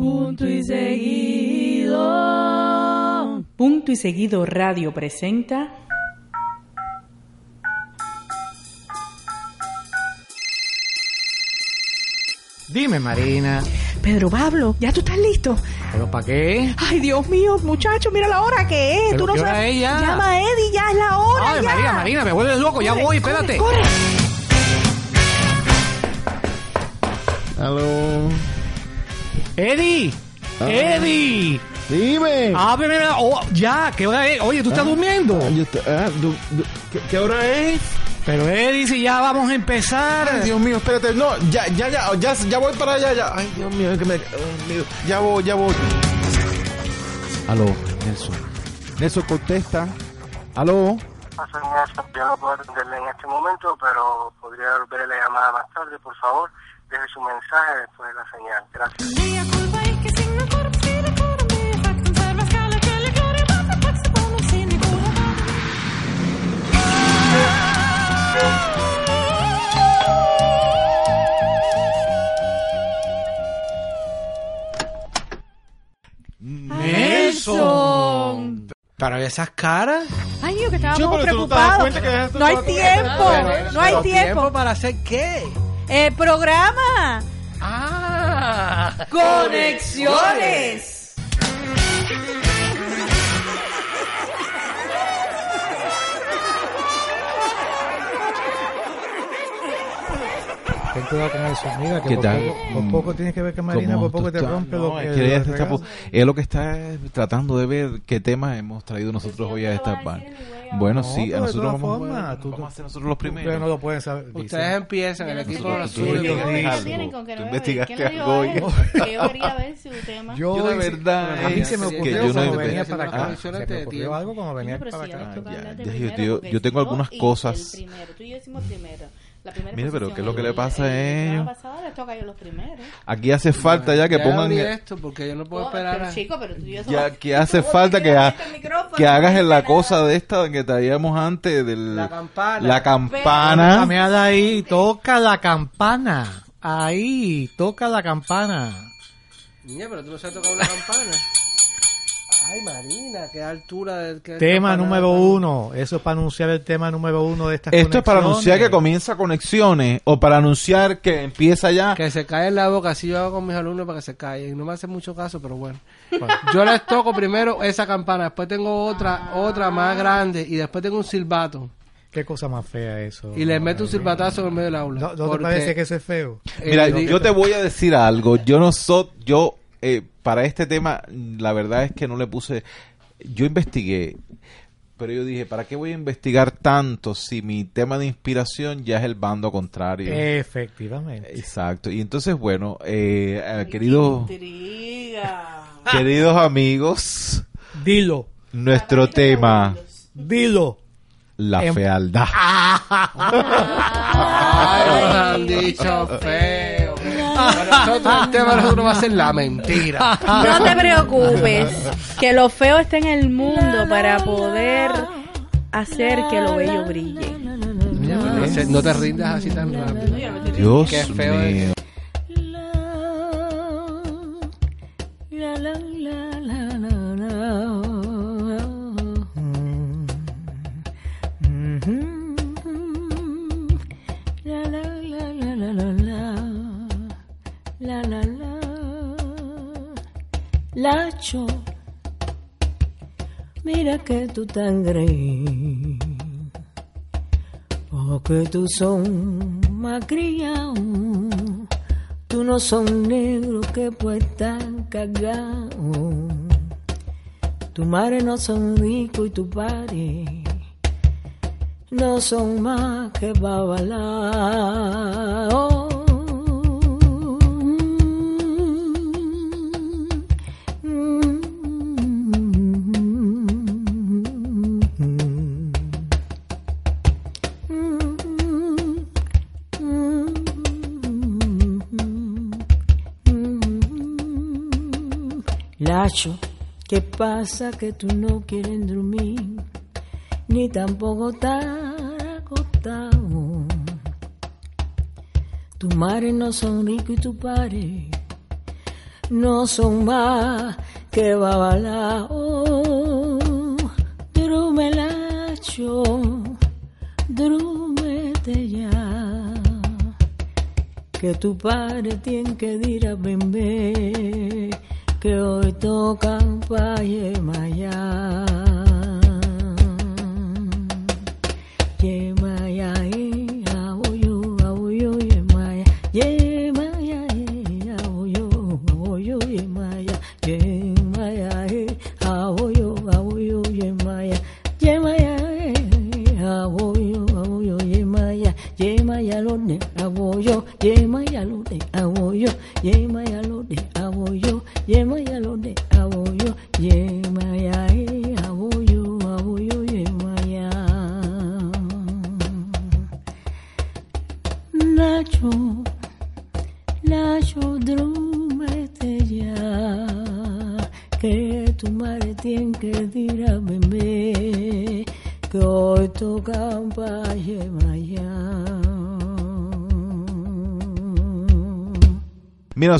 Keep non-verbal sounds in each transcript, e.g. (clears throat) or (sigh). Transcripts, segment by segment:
Punto y seguido. Punto y seguido Radio presenta. Dime, Marina. Pedro Pablo, ¿ya tú estás listo? ¿Pero para qué? Ay, Dios mío, muchacho, mira la hora que es. ¿Pero Tú no qué hora sabes. es ya? Llama a Eddie, ya es la hora. Ay, ya. Marina, Marina, me vuelves loco. Ya Corre, voy, corre, espérate. corre. Aló. Eddie. Ah. Eddie. Dime. Ábreme. la- oh, ya, ¿qué hora es? Oye, ¿tú estás durmiendo? Ah, yo estoy- ah, du- du- ¿qué, qué hora es? Pero Eddie, si ya vamos a empezar. Ay, Dios mío, espérate. No, ya, ya, ya, ya, ya voy para allá. Ya. Ay, Dios mío, que me, mío, ya voy, ya voy. Aló, Nelson. Nelson contesta. Aló. Yo no puedo atenderle en este momento, pero podría volver la llamada más tarde, por favor. Deje su mensaje después de la señal. Gracias. Nelson. Pero esas caras. Ay, Dios, que estábamos no preocupados. esto No hay tiempo, no hay tiempo. para hacer qué? Eh, programa. Ah. Conexiones. Ten cuidado con eso. Mira, que ¿Qué por, tal? Poco, por poco tienes que ver que Marina ¿Cómo por poco te rompe No, lo que es que ella está- es lo que está tratando de ver qué tema hemos traído nosotros hoy a esta parte. Bueno, No, sí, a nosotros vamos, formas, tú- vamos a ser nosotros los Ustedes primeros. no lo pueden saber. Ustedes empiezan, el equipo de los tú suyos. investigaste algo. yo quería ver su tema. Yo, Yo de verdad a mí se me que ocurrió yo no cuando he- venía para acá. Se ocurrió algo cuando venía para acá. yo- tengo algunas cosas. tú y yo hicimos primero. La primera Mira, pero ¿qué es lo que le pasa a el ellos? pasado les toca a ellos los primeros. Aquí hace falta ya que pongan abrí esto porque yo no puedo Oh, esperar pero chico, pero tú y yo somos- ya que hace falta que, ha- micrófono, que hagas en la cosa de esta que traíamos antes del La campana. la campana. Cameada ahí, toca la campana. Ahí, toca la campana. Niña, pero tú no sabes tocar una campana. Ay, Marina, qué altura qué Tema número uno. Eso es para anunciar el tema número uno de estas Esto es para anunciar que comienza conexiones o para anunciar que empieza ya. Que se cae en la boca, así yo hago con mis alumnos para que se caigan. No me hace mucho caso, pero bueno. Yo les toco primero esa campana, después tengo otra, otra más grande y después tengo un silbato. Qué cosa más fea eso. Y les meto un silbatazo en medio del aula. ¿No, no te parece que eso es feo? eh, Mira, di- yo te voy a decir algo. Yo no soy, yo eh, para este tema, la verdad es que no le puse. Yo investigué, pero yo dije, ¿para qué voy a investigar tanto si mi tema de inspiración ya es el bando contrario? Efectivamente. Exacto. Y entonces, bueno, eh, eh, queridos, Intriga. (laughs) queridos amigos, Dilo, nuestro tema, dilo. la Em- fealdad. (laughs) Ay, han dicho feo. Para nosotros el tema de nosotros va a ser la mentira. No te preocupes, que lo feo está en el mundo para poder hacer que lo bello brille. No, te rindas así tan rápido. Dios Qué feo es. mío. Mira que tú tan gris, porque tú son más tú no son negros que pues tan cagados, tu madre no son rico y tu padre no son más que babalaos. ¿Qué pasa que tú no quieres dormir? Ni tampoco estar acostado. Tu madre no son rico y tu padre no son más que babalao. Drume lacho, drúmete ya. Que tu padre tiene que ir a bebé, que hoy tocan pa' Yemaya.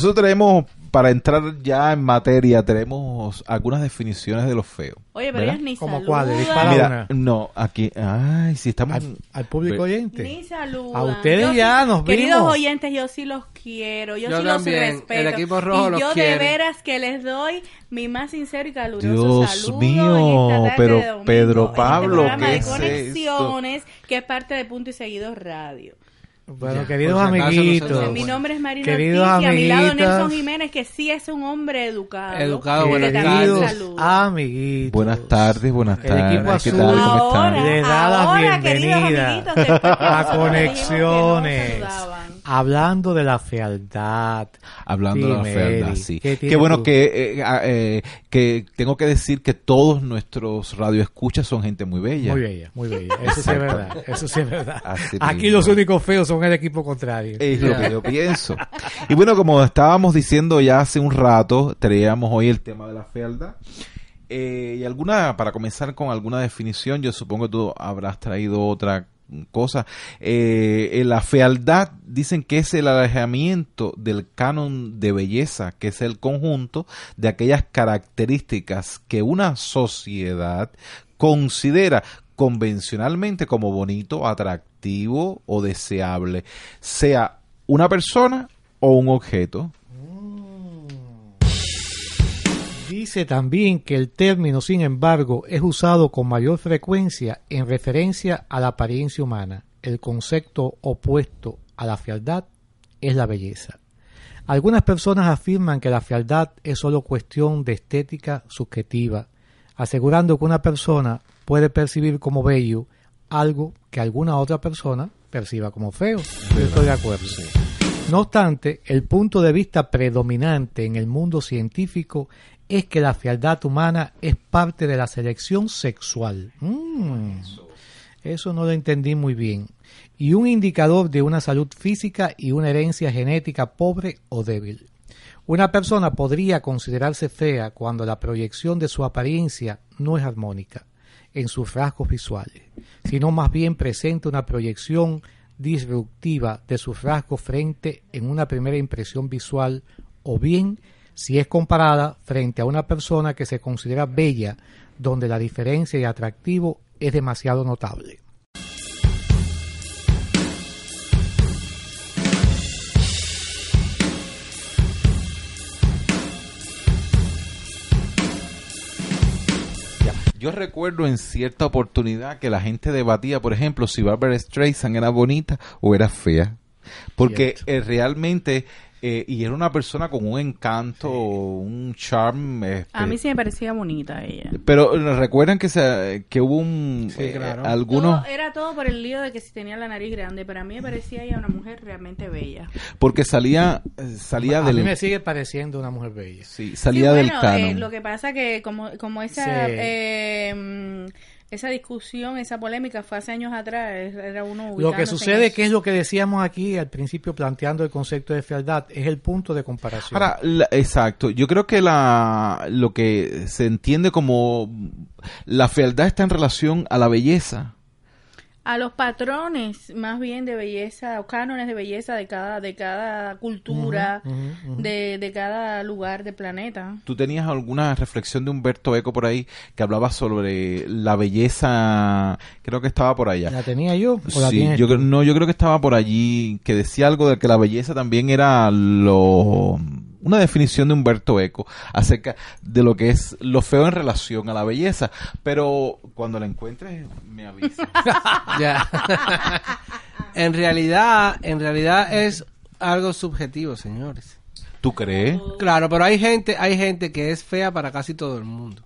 Nosotros tenemos, para entrar ya en materia, tenemos algunas definiciones de lo feo. Oye, pero ¿verdad? ellos ni ¿Cómo Mira, no, aquí, ay, si estamos... Al, al público oyente. Ni saludan. A ustedes Yo ya sí- nos Queridos vimos. oyentes, yo sí los quiero. Yo, Yo sí también. los respeto. El equipo rojo y los yo quiere. de veras que les doy mi más sincero y caluroso Dios saludo mío, pero de domingo, Pedro este Pablo, programa ¿qué de es esto? Conexiones, que es parte de Punto y Seguido Radio. Bueno, Ya, queridos si acaso amiguitos. mi nombre es Marina Queridos Ortiz y a mi lado. Nelson Jiménez, que sí es un hombre educado. Educado, que buenas saluda. amiguitos. Buenas tardes, buenas tardes. ¿Qué tal? ¿Cómo Ahora, están? Le da la ahora, queridos bienvenida amiguitos, después que a Conexiones. Hablando de la fealdad. Hablando de la fealdad, sí. ¿qué bueno que, eh, ah, eh, que tengo que decir que todos nuestros radioescuchas son gente muy bella. Muy bella, muy bella. Eso sí es verdad. Eso sí es verdad. Así Aquí mismo. los únicos feos son el equipo contrario. Es lo que yo pienso. Y bueno, como estábamos diciendo ya hace un rato, traíamos hoy el tema de la fealdad. Eh, y alguna, para comenzar con alguna definición, yo supongo que tú habrás traído otra cosa. Eh, en la fealdad dicen que es el alejamiento del canon de belleza, que es el conjunto de aquellas características que una sociedad considera convencionalmente como bonito, atractivo o deseable, sea una persona o un objeto. Dice también que el término, sin embargo, es usado con mayor frecuencia en referencia a la apariencia humana. El concepto opuesto a la fealdad es la belleza. Algunas personas afirman que la fealdad es solo cuestión de estética subjetiva, asegurando que una persona puede percibir como bello algo que alguna otra persona perciba como feo. Yo estoy de acuerdo. No obstante, el punto de vista predominante en el mundo científico es que la fealdad humana es parte de la selección sexual. Mm, eso no lo entendí muy bien. Y un indicador de una salud física y una herencia genética pobre o débil. Una persona podría considerarse fea cuando la proyección de su apariencia no es armónica en sus rasgos visuales, sino más bien presenta una proyección disruptiva de sus rasgos frente en una primera impresión visual o bien si es comparada frente a una persona que se considera bella donde la diferencia y atractivo es demasiado notable. Yo recuerdo en cierta oportunidad que la gente debatía, por ejemplo, si Barbara Streisand era bonita o era fea. Porque eh, realmente, eh, y era una persona con un encanto, un charm. este, A mí sí me parecía bonita ella. Pero eh, recuerdan que, se, que hubo un, Sí, eh, claro. algunos, Todo- era todo por el lío de que si tenía la nariz grande, pero a mí me parecía ella una mujer realmente bella. porque salía, eh, salía a del, mí me sigue pareciendo una mujer bella. sí, salía Sí, del bueno, canon. eh, lo que pasa que como, como esa... Esa discusión, esa polémica fue hace años atrás, era uno Lo que sucede que es lo que decíamos aquí al principio planteando el concepto de fealdad, es el punto de comparación. Ahora, la- exacto. Yo creo que la lo que se entiende como la fealdad está en relación a la belleza. A los patrones más bien de belleza o cánones de belleza de cada de cada cultura de, de cada lugar del planeta ¿Tú tenías alguna reflexión de Humberto Eco por ahí que hablaba sobre la belleza? Creo que estaba por allá. ¿La tenía yo o la Sí, tienes yo, no, yo creo que estaba por allí, que decía algo de que la belleza también era lo una definición de Humberto Eco acerca de lo que es lo feo en relación a la belleza. Pero cuando la encuentres, me avisa. (laughs) Ya. en realidad, en realidad es algo subjetivo, señores. ¿Tú crees? Claro, pero hay gente, hay gente que es fea para casi todo el mundo.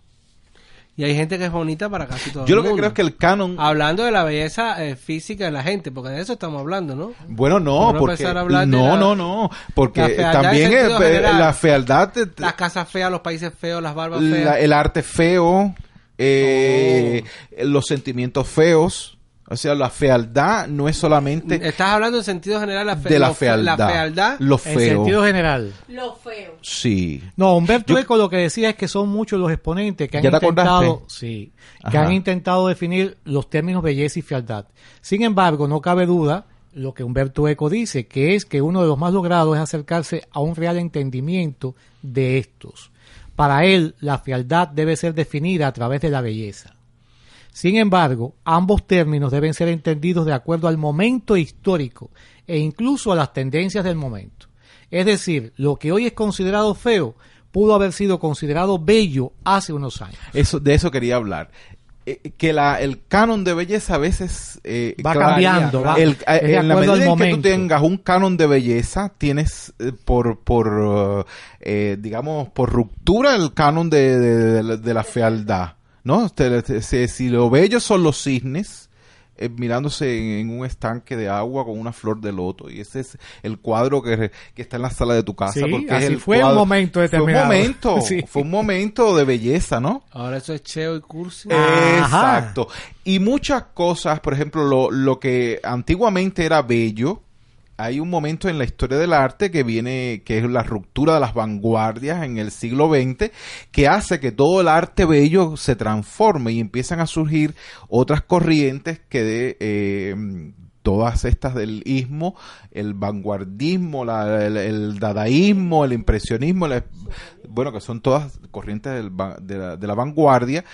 Y hay gente que es bonita para casi todo Yo el lo que creo es que el canon... Hablando de la belleza eh, física de la gente, porque de eso estamos hablando, ¿no? Bueno, no, porque empezar a hablar de no, la- no, no, porque también es, general. la fealdad, te- Las casas feas, los países feos, las barbas la- feas. el arte feo, eh, Oh. los sentimientos feos, o sea, la fealdad no es solamente Estás hablando en sentido general la fe- de la lo fealdad, La fealdad. lo En feo. sentido general. lo feo Sí. No, Humberto Yo- Eco lo que decía es que son muchos los exponentes que han ¿Ya te intentado, acordaste? sí, que Ajá. han intentado definir los términos belleza y fealdad. Sin embargo, no cabe duda lo que Humberto Eco dice, que es que uno de los más logrados es acercarse a un real entendimiento de estos. Para él, la fealdad debe ser definida a través de la belleza. Sin embargo, ambos términos deben ser entendidos de acuerdo al momento histórico e incluso a las tendencias del momento. Es decir, lo que hoy es considerado feo pudo haber sido considerado bello hace unos años. Eso, de eso quería hablar. Eh, que la, el canon de belleza a veces eh, Va cambiando, va- el- de en la medida en que tú tengas un canon de belleza, tienes eh, por, por eh, digamos, por ruptura el canon de, de- de la- de la fealdad. ¿No? Te- te- si, si lo bello son los cisnes, eh, mirándose en, en un estanque de agua con una flor de loto. Y ese es el cuadro que, que está en la sala de tu casa. Sí, porque así es el fue un momento Fue un momento, (laughs) Sí. fue un momento de belleza, ¿no? Ahora eso es cheo y cursi. Ajá. Exacto. Y muchas cosas, por ejemplo, lo, lo que antiguamente era bello, hay un momento en la historia del arte que viene, que es la ruptura de las vanguardias en el siglo XX, que hace que todo el arte bello se transforme y empiezan a surgir otras corrientes que de, eh, todas estas del ismo, el vanguardismo, la- el, dadaísmo, el impresionismo, bueno, que son todas corrientes del de, la, de la vanguardia,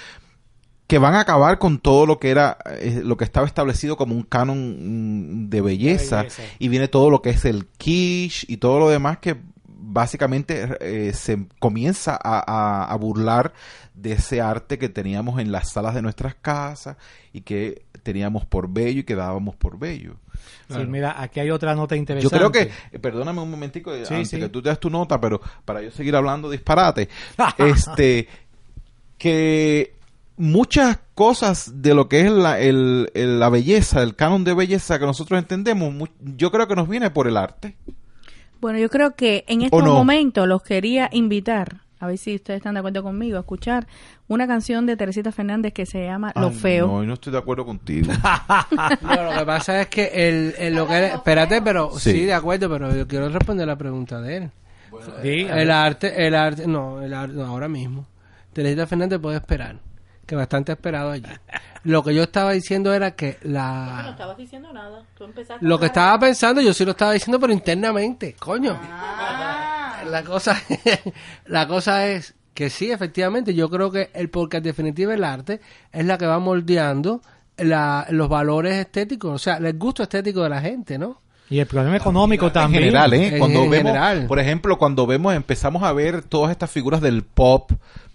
que van a acabar con todo lo que era eh, lo que estaba establecido como un canon mm, de belleza, belleza. y viene todo lo que es el quiche y todo lo demás que básicamente eh, se comienza a, a- a burlar de ese arte que teníamos en las salas de nuestras casas y que teníamos por bello y que dábamos por bello. Sí, mira, aquí hay otra nota Yo interesante. creo que, eh, perdóname un momentico eh, Sí, antes sí. que tú te das tu nota, pero para yo seguir hablando disparate, (laughs) este, que muchas cosas de lo que es la, el- el- la belleza, el canon de belleza que nosotros entendemos, yo creo que nos viene por el arte. bueno yo creo que en estos no? momentos los quería invitar a ver si ustedes están de acuerdo conmigo a escuchar una canción de Teresita Fernández que se llama Lo Ay, Feo No, yo no estoy de acuerdo contigo. (laughs) No, lo que pasa es que el, el- lo que espérate, pero Sí. sí. de acuerdo, pero yo quiero responder la pregunta de él. Sí, El arte, el arte, no, el arte, no, ahora mismo. Teresita Fernández puede esperar, que bastante esperado allí. Lo que yo estaba diciendo era que la, estabas diciendo nada tú empezaste lo que estaba pensando, yo sí lo estaba diciendo, pero internamente, coño. La cosa, (laughs) la cosa es que sí, efectivamente, yo creo que el porque en definitiva el arte es la que va moldeando la- los valores estéticos, o sea, el gusto estético de la gente, ¿no? Y el problema económico también. En general, ¿eh? En- Cuando en vemos, general. por ejemplo, cuando vemos, empezamos a ver todas estas figuras del pop,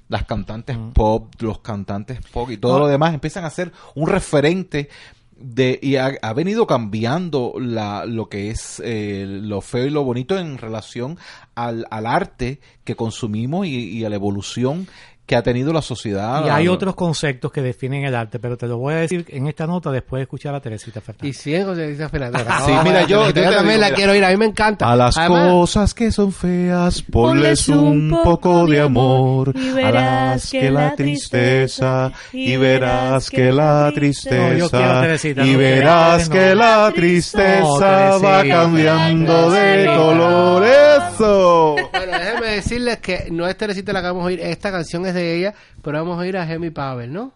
las cantantes pop, los cantantes pop y todo Ah. lo demás, empiezan a ser un referente de y ha, ha venido cambiando la, lo que es eh, lo feo y lo bonito en relación al, al arte que consumimos y, y a la evolución que ha tenido la sociedad. Y hay otros conceptos que definen el arte, pero te lo voy a decir en esta nota después de escuchar a Teresita Fernández. Y siguen con Teresita Fernández. Sí, mira, yo- yo también digo, la mira. quiero ir, a mí me encanta. A las Además, cosas que son feas, ponles un poco de amor. y A verás las que la tristeza, y verás que la tristeza, y verás que la tristeza va cambiando de Teresita. Eso. Bueno, déjenme decirles que no es Teresita la que vamos a oír, esta canción es de ella, pero vamos a ir a Gemi Pavel, ¿no?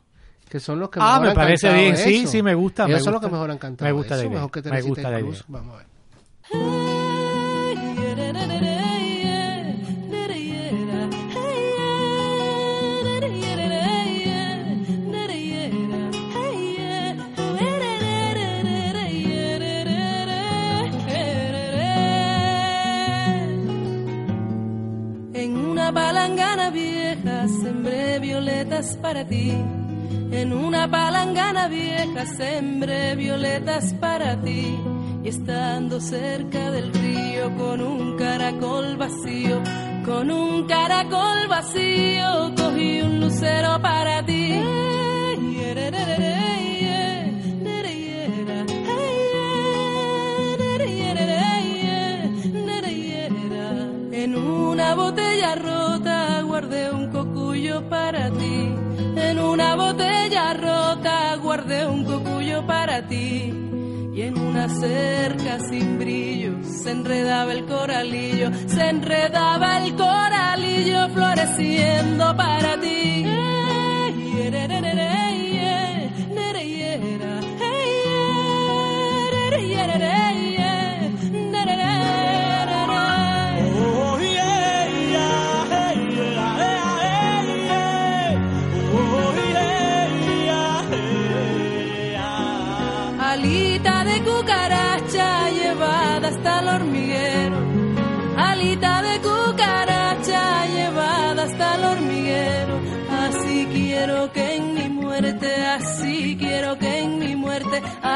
Que son los que Ah, mejor me han parece cantado bien. Sí, eso. sí, me gusta, Ellos me son los gusta. que mejor han cantado Me gusta eso, mejor que me Teresita gusta la incluso. idea. Vamos a ver. Palangana vieja sembré violetas para ti. En una palangana vieja sembré violetas para ti. Y estando cerca del río con un caracol vacío, con un caracol vacío, cogí un lucero para ti. En una botella rota guardé un cocuyo para ti. En una botella rota guardé un cocuyo para ti. Y en una cerca sin brillo se enredaba el coralillo, se enredaba el coralillo floreciendo para ti.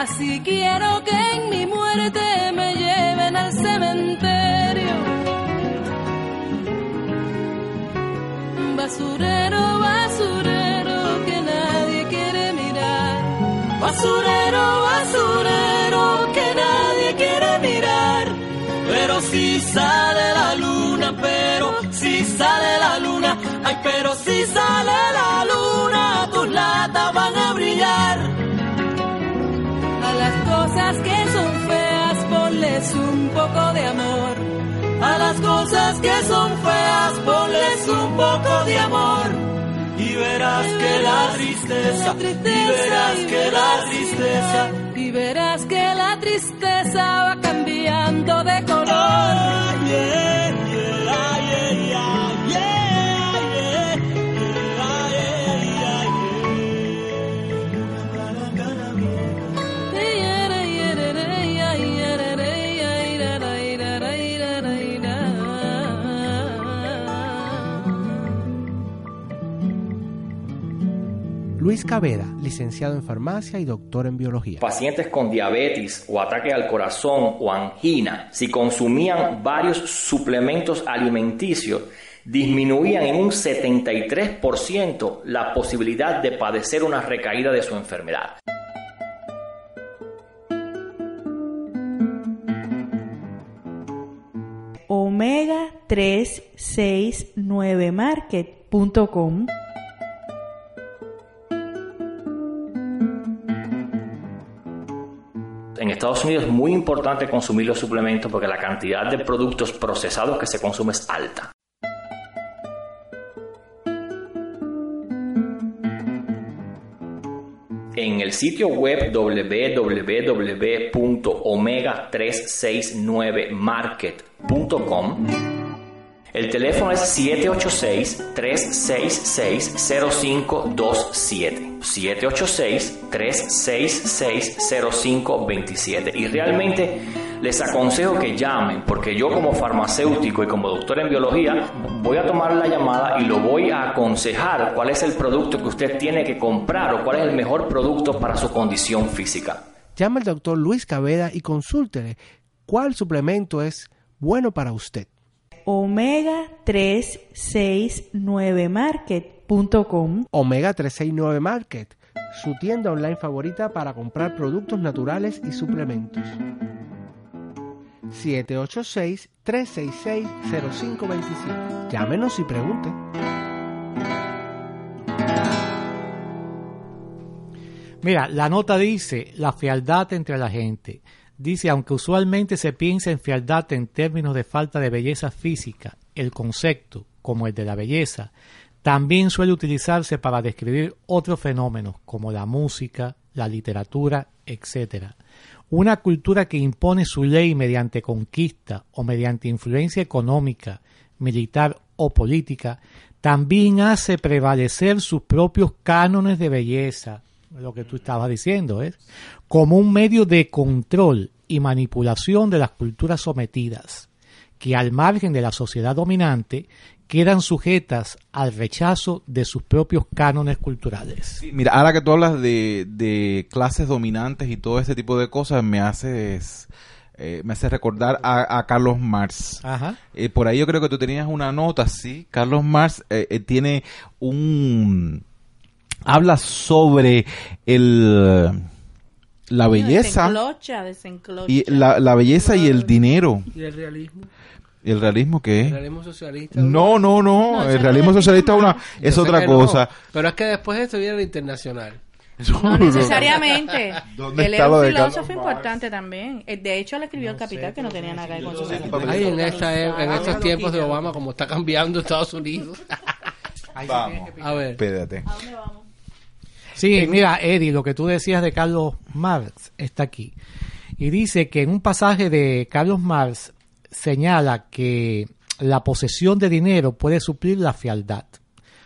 Así quiero que en mi muerte me lleven al cementerio. Basurero, basurero, que nadie quiere mirar. Basurero, basurero, que nadie quiere mirar. Pero si sale la luna, pero si sale la luna, ay, pero si sale la luna, ponles un poco de amor. A las cosas que son feas, ponles un poco de amor. Y verás que la tristeza, y verás que la tristeza, y verás que la tristeza va cambiando de color. Luis Caveda, licenciado en farmacia y doctor en biología. Pacientes con diabetes o ataque al corazón o angina, si consumían varios suplementos alimenticios, disminuían en un 73% la posibilidad de padecer una recaída de su enfermedad. omega369market.com Estados Unidos es muy importante consumir los suplementos porque la cantidad de productos procesados que se consume es alta. En el sitio web www.omega369market.com el teléfono es 786-366-0527. 786-366-0527. Y realmente les aconsejo que llamen, porque yo como farmacéutico y como doctor en biología voy a tomar la llamada y lo voy a aconsejar cuál es el producto que usted tiene que comprar o cuál es el mejor producto para su condición física. Llama al doctor Luis Caveda y consúltele cuál suplemento es bueno para usted. omega369market.com. Omega 369 Market, su tienda online favorita para comprar productos naturales y suplementos. 786-366-0527. Llámenos y pregunten. Mira, la nota dice la fealdad entre la gente. Dice, aunque usualmente se piensa en fealdad en términos de falta de belleza física, el concepto, como el de la belleza, también suele utilizarse para describir otros fenómenos como la música, la literatura, etc. Una cultura que impone su ley mediante conquista o mediante influencia económica, militar o política, también hace prevalecer sus propios cánones de belleza, lo que tú estabas diciendo, ¿eh? como un medio de control y manipulación de las culturas sometidas, que al margen de la sociedad dominante quedan sujetas al rechazo de sus propios cánones culturales. Sí, mira, ahora que tú hablas de, de clases dominantes y todo ese tipo de cosas, me haces eh, me hace recordar a, a Carlos Marx. Ajá. Eh, por ahí yo creo que tú tenías una nota, sí. Carlos Marx eh, eh, tiene un habla sobre el la belleza Desenclocha, desenclocha. y la, la belleza y el dinero. ¿Y el realismo? ¿Y el realismo qué ¿El realismo socialista? No, no, no, No, el no realismo es socialista es una es sé otra que no, cosa. pero es que después de esto viene el internacional. (laughs) No necesariamente. (laughs) ¿Dónde Él era un filósofo importante también. Eh, De hecho, él escribió El Capital, que no tenía nada que ver con su Ay, en, esta, en estos tiempos de Obama, como está cambiando Estados Unidos. Vamos. A ver. Espérate. Sí, mira, Eddie, lo que tú decías de Carlos Marx está aquí. Y dice que en un pasaje de Carlos Marx señala que la posesión de dinero puede suplir la fealdad.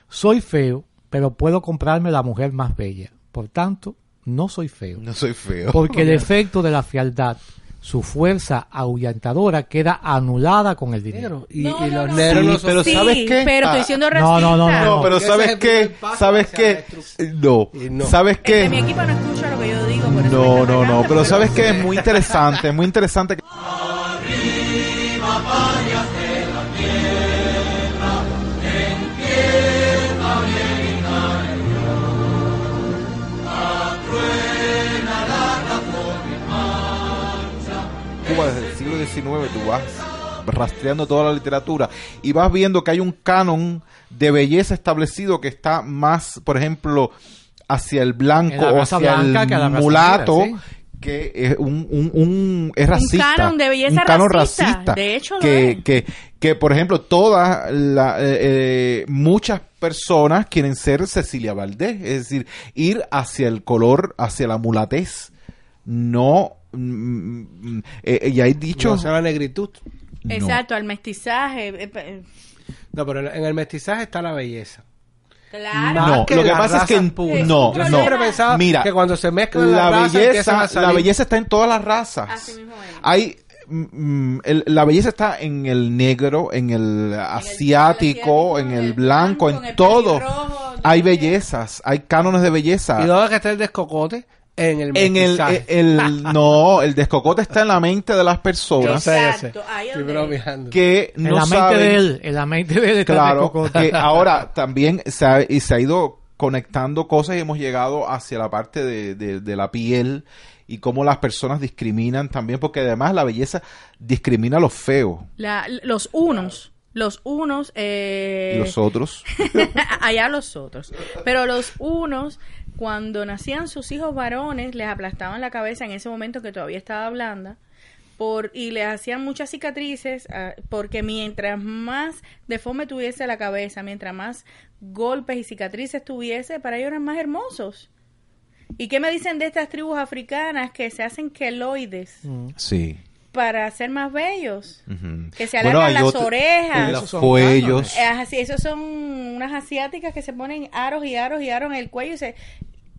Soy feo, pero puedo comprarme la mujer más bella. Por tanto, no soy feo. No soy feo. Porque el (laughs) efecto de la fealdad, su fuerza ahuyentadora, queda anulada con el dinero. Y, No, y los no. negros no son- pero Sí, ¿sabes qué? pero Ah, estoy siendo no, racista. no, no, no. No, pero ¿sabes qué? ¿Sabes qué? No. ¿Sabes mi qué? equipo no escucha lo que yo digo, por eso me No, no, pero ¿sabes qué? Es muy interesante, es muy interesante. que- Cuba desde el siglo XIX, tú vas rastreando toda la literatura y vas viendo que hay un canon de belleza establecido que está más, por ejemplo, hacia el blanco la o hacia blanca el que la mulato, negra, que es un, un, un- es racista. canon de belleza un canon racista. racista. De hecho, lo que, es. que, que, por ejemplo, todas la, eh, eh, muchas personas quieren ser Cecilia Valdés, es decir, ir hacia el color, hacia la mulatez. No, mm, mm, eh, y hay dicho No, o sea, la negritud. no. Exacto, al mestizaje. eh, eh, No, pero en el mestizaje está la belleza. Claro. No, que lo que pasa es que en- no, Yo no. siempre pensaba Mira, que cuando se mezclan la belleza, a la belleza está en todas las razas. Así mismo es. Hay mm, el- la belleza está en el negro, en el asiático, asiático, en en el el blanco, blanco, en en el todo. Hay bellezas, hay cánones de belleza. ¿Y dónde que está el descocote? En el En el, mestizaje. el- (laughs) no, el descocote está en la mente de las personas sé, yo sé. Exacto, ahí donde- que En no la mente saben de él, en la mente de él está Claro, que (laughs) ahora también se ha, y se ha ido conectando cosas y hemos llegado hacia la parte de, de- de la piel y cómo las personas discriminan también, porque además la belleza discrimina a los feos La- los unos. Los unos. Eh, y los otros. (laughs) allá los otros. Pero los unos, cuando nacían sus hijos varones, les aplastaban la cabeza en ese momento que todavía estaba blanda. Por, y les hacían muchas cicatrices ah, porque mientras más deforme tuviese la cabeza, mientras más golpes y cicatrices tuviese, para ellos eran más hermosos. ¿Y qué me dicen de estas tribus africanas que se hacen queloides Sí. Para ser más bellos? Que se alargan las otro- orejas. los cuellos. Eh, así, esos son unas asiáticas que se ponen aros y aros y aros en el cuello y se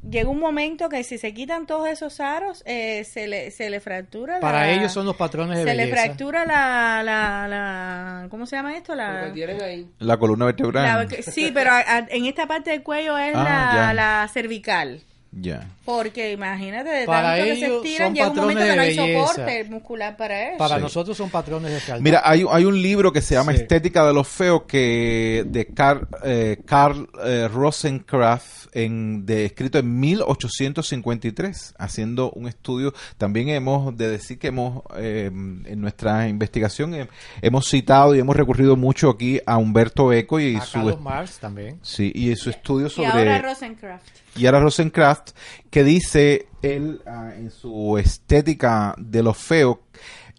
llega un momento que si se quitan todos esos aros eh, se le se le fractura la- Para ellos son los patrones de se le belleza. fractura la, la, la ¿cómo se llama esto? La, ahí. La columna vertebral. la- sí, pero a- a- en esta parte del cuello es Ah, la cervical. Ya. Porque imagínate, de Para tanto que se ellos estiran, son llega un momento patrones que no de hay belleza. soporte muscular para eso. Para Sí. nosotros son patrones de fealdad. Mira, hay, hay un libro que se llama Sí. Estética de los Feos que de Carl, eh, Carl eh, Rosencraft en, de, escrito en 1853 haciendo un estudio también hemos de decir que hemos eh, en nuestra investigación eh, hemos citado y hemos recurrido mucho aquí a Humberto Eco y a su Carlos Marx también. sí y su estudio y sobre ahora Rosencraft. Y ahora Rosencraft, que dice él ah, en su estética de lo feo,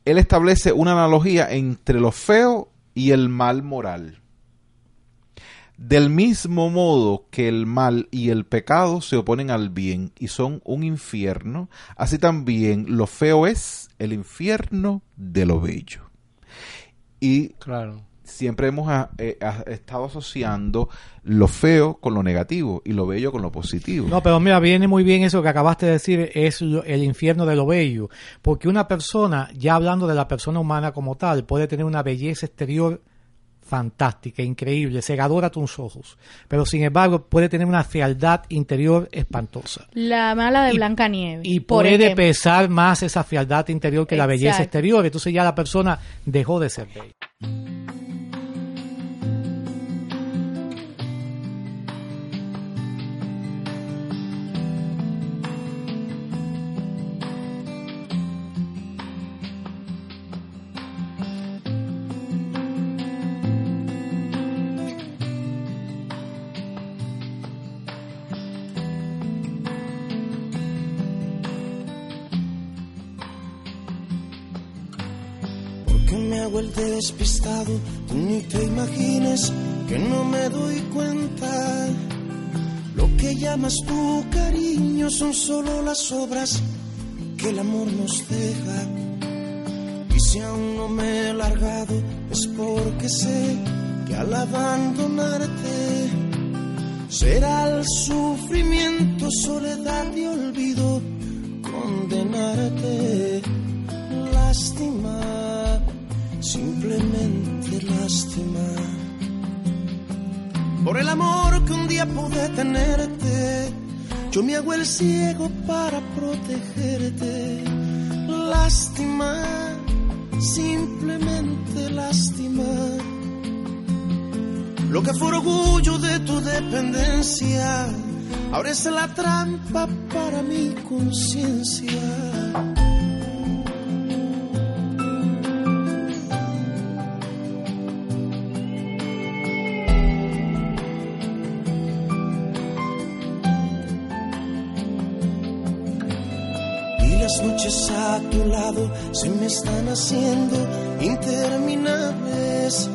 él establece una analogía entre lo feo y el mal moral. Del mismo modo que el mal y el pecado se oponen al bien y son un infierno, así también lo feo es el infierno de lo bello. Y Claro. Siempre hemos ah, eh, estado asociando lo feo con lo negativo y lo bello con lo positivo. No, pero mira, viene muy bien eso que acabaste de decir, es lo- el infierno de lo bello. Porque una persona, ya hablando de la persona humana como tal, puede tener una belleza exterior fantástica, increíble, cegadora a tus ojos. Pero sin embargo, puede tener una fealdad interior espantosa. La mala de Y- Blanca Nieve. Y por puede ejemplo. pesar más esa fealdad interior que la belleza exterior. Entonces ya la persona dejó de ser bella. Despistado, tú ni te imagines que no me doy cuenta. Lo que llamas tu cariño son solo las obras que el amor nos deja. Y si aún no me he largado es porque sé que al abandonarte será el sufrimiento, soledad y yo me hago el ciego para protegerte. Lástima, simplemente lástima. Lo que fue orgullo de tu dependencia, ahora es la trampa para mi conciencia. Están haciendo interminables.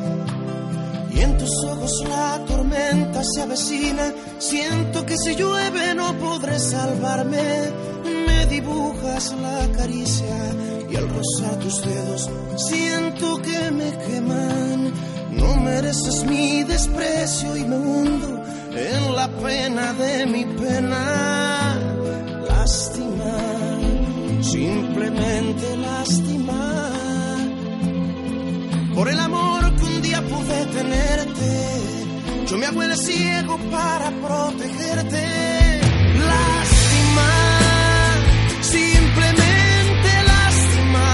Y en tus ojos la tormenta se avecina. Siento que si llueve no podré salvarme. Me dibujas la caricia y al rozar tus dedos siento que me queman. No mereces mi desprecio y me hundo en la pena de mi pena. Lástima, simplemente lástima. Por el amor que un día pude tenerte, yo me hago el ciego para protegerte. Lástima, simplemente lástima.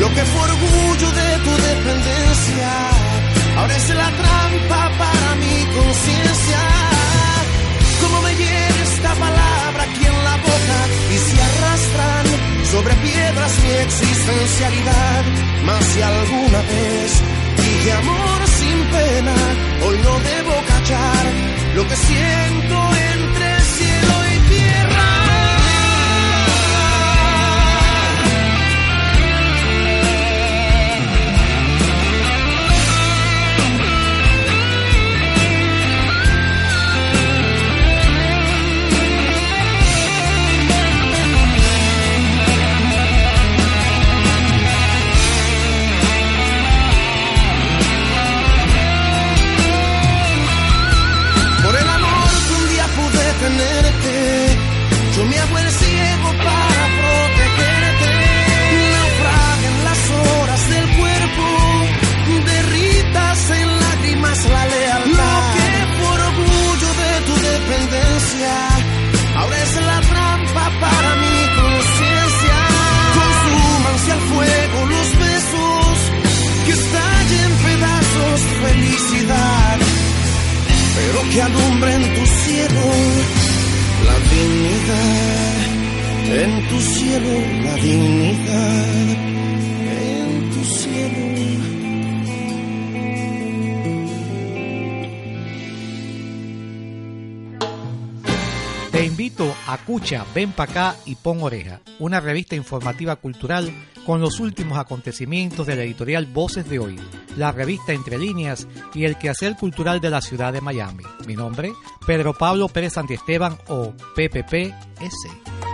Lo que fue orgullo de tu dependencia, ahora es la trampa para mi conciencia. Cómo me hiere esta palabra aquí en la boca sobre piedras mi existencialidad. Mas si alguna vez dije amor sin pena, hoy no debo callar lo que siento que alumbre en tu cielo la dignidad, en tu cielo la dignidad, invito a Cucha, ven pa' acá y pon oreja, una revista informativa cultural con los últimos acontecimientos de la editorial Voces de Hoy, la revista Entre Líneas y el quehacer cultural de la ciudad de Miami. Mi nombre, Pedro Pablo Pérez Santiesteban o PPPS.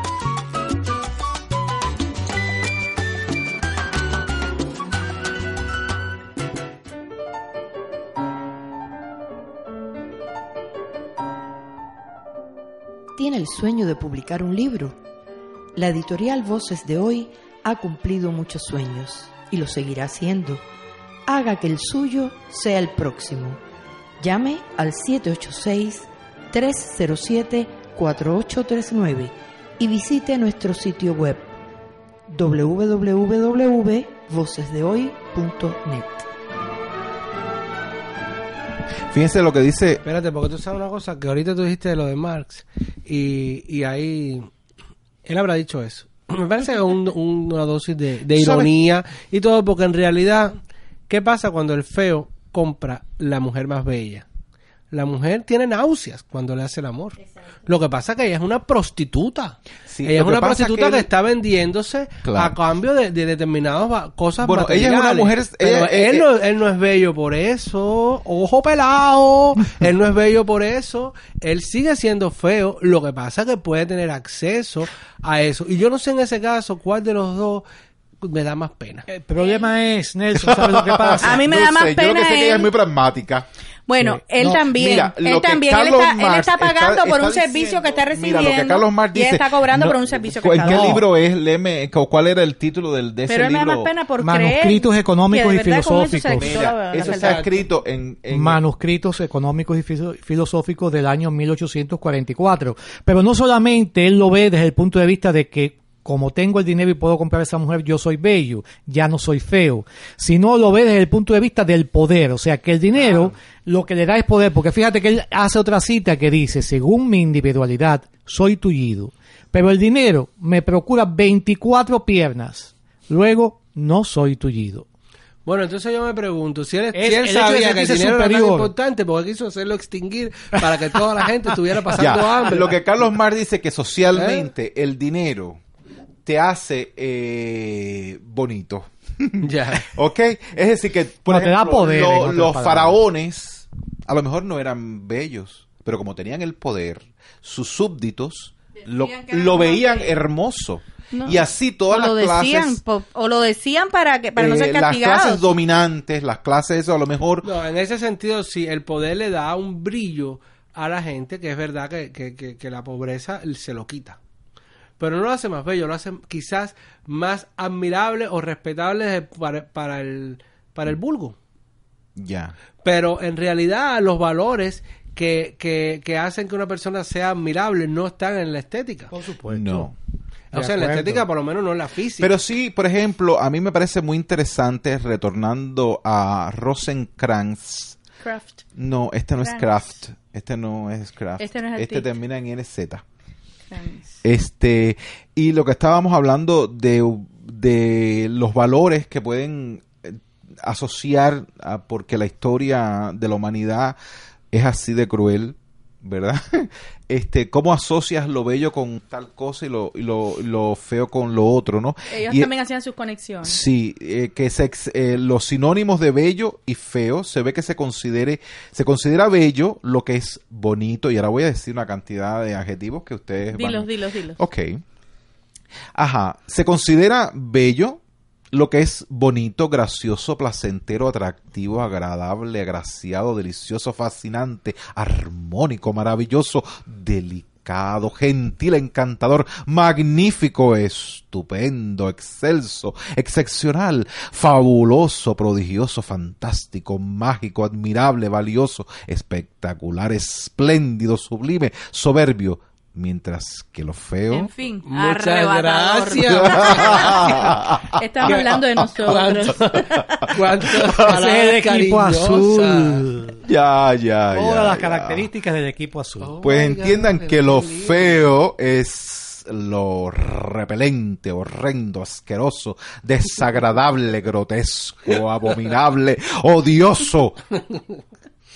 ¿Tiene el sueño de publicar un libro? La editorial Voces de hoy ha cumplido muchos sueños y lo seguirá haciendo. Haga que el suyo sea el próximo. Llame al 786-307-4839 y visite nuestro sitio web www.vocesdehoy.net. Fíjense lo que dice. Espérate, porque tú sabes una cosa, que ahorita tú dijiste de lo de Marx y, y ahí él habrá dicho eso. (clears throat) Me parece un- un- una dosis de, de ironía y todo, porque en realidad, ¿qué pasa cuando el feo compra la mujer más bella? La mujer tiene náuseas cuando le hace el amor. Lo que pasa es que ella es una prostituta. Sí, ella es una prostituta que está vendiéndose Claro. a cambio de, de determinadas cosas Bueno, ella es una mujer- Pero ella- él, eh, no, él no es bello por eso. Ojo pelado. él no es bello por eso. Él sigue siendo feo. Lo que pasa es que puede tener acceso a eso. Y yo no sé en ese caso cuál de los dos me da más pena. El problema es, Nelson, ¿sabes lo que pasa? (laughs) A mí me da más sé, Yo pena lo que sé es que ella él. es muy pragmática. Bueno, Sí. él No, también. mira, él también. Él Carlos está, él pagando está- por un servicio que está Mira, recibiendo. lo que Carlos Marx y él está cobrando no, por un servicio que ¿En está qué libro es? Léeme, ¿cuál era el título del, de ese Pero él me da libro? más pena por Manuscritos creer económicos y eso filosóficos. la- Mira, eso está escrito en... en manuscritos económicos y filo- filosóficos del año 1844. Pero no solamente él lo ve desde el punto de vista de que como tengo el dinero y puedo comprar a esa mujer, yo soy bello, ya no soy feo, sino lo ve desde el punto de vista del poder, o sea que el dinero lo que le da es poder, porque fíjate que él hace otra cita que dice, según mi individualidad, soy tullido, pero el dinero me procura 24 piernas, luego no soy tullido. Bueno, entonces yo me pregunto, si él, Es si él sabía que el dinero era tan superior. importante, porque quiso hacerlo extinguir para que toda la gente estuviera (laughs) pasando Ya, hambre. Lo que Carlos Marx dice que (laughs) socialmente ¿Eh? el dinero te hace eh, bonito. (laughs) Ya. ¿Ok? Es decir, que por No, te da ejemplo, poder, lo- los palabras. faraones a lo mejor no eran bellos, pero como tenían el poder, sus súbditos lo, veían hermoso. No. Y así todas o las lo decían, clases, po- o lo decían para que para no eh, ser las castigados. clases dominantes, las clases eso a lo mejor No, en ese sentido, sí, el poder le da un brillo a la gente, que es verdad que, que, que, que la pobreza se lo quita. Pero no lo hace más bello, lo hace quizás más admirable o respetable para, para el, para el vulgo. ya. Pero en realidad los valores que, que, que hacen que una persona sea admirable no están en la estética. Por supuesto. No. O sea, en la estética por lo menos no en la física. Pero sí, por ejemplo, a mí me parece muy interesante retornando a Rosenkrantz. Craft. No, este no es. Kraft. Este no es Kraft. Este no es el Este termina en NZ. Este, y lo que estábamos hablando de, de los valores que pueden eh, asociar a- porque la historia de la humanidad es así de cruel, ¿verdad? (laughs) Este, cómo asocias lo bello con tal cosa y lo, y lo, lo feo con lo otro, ¿no? Ellos Y- también hacían sus conexiones. Sí, eh, que se eh, los sinónimos de bello y feo se ve que se considere, se considera bello lo que es bonito, y ahora voy a decir una cantidad de adjetivos que ustedes van- Dilos, dilos, dilos. Ok. Ajá. Se considera bello lo que es bonito, gracioso, placentero, atractivo, agradable, agraciado, delicioso, fascinante, armónico, maravilloso, delicado, gentil, encantador, magnífico, estupendo, excelso, excepcional, fabuloso, prodigioso, fantástico, mágico, admirable, valioso, espectacular, espléndido, sublime, soberbio, Mientras que lo feo... En fin, Muchas gracias. (laughs) Estamos hablando de nosotros. ¿Cuántas (laughs) Ese es el equipo azul. Ya, ya, Todas ya, las ya. características del equipo azul. Oh Pues God, entiendan que lo lindo. feo es lo repelente, horrendo, asqueroso, desagradable, grotesco, (laughs) abominable, odioso,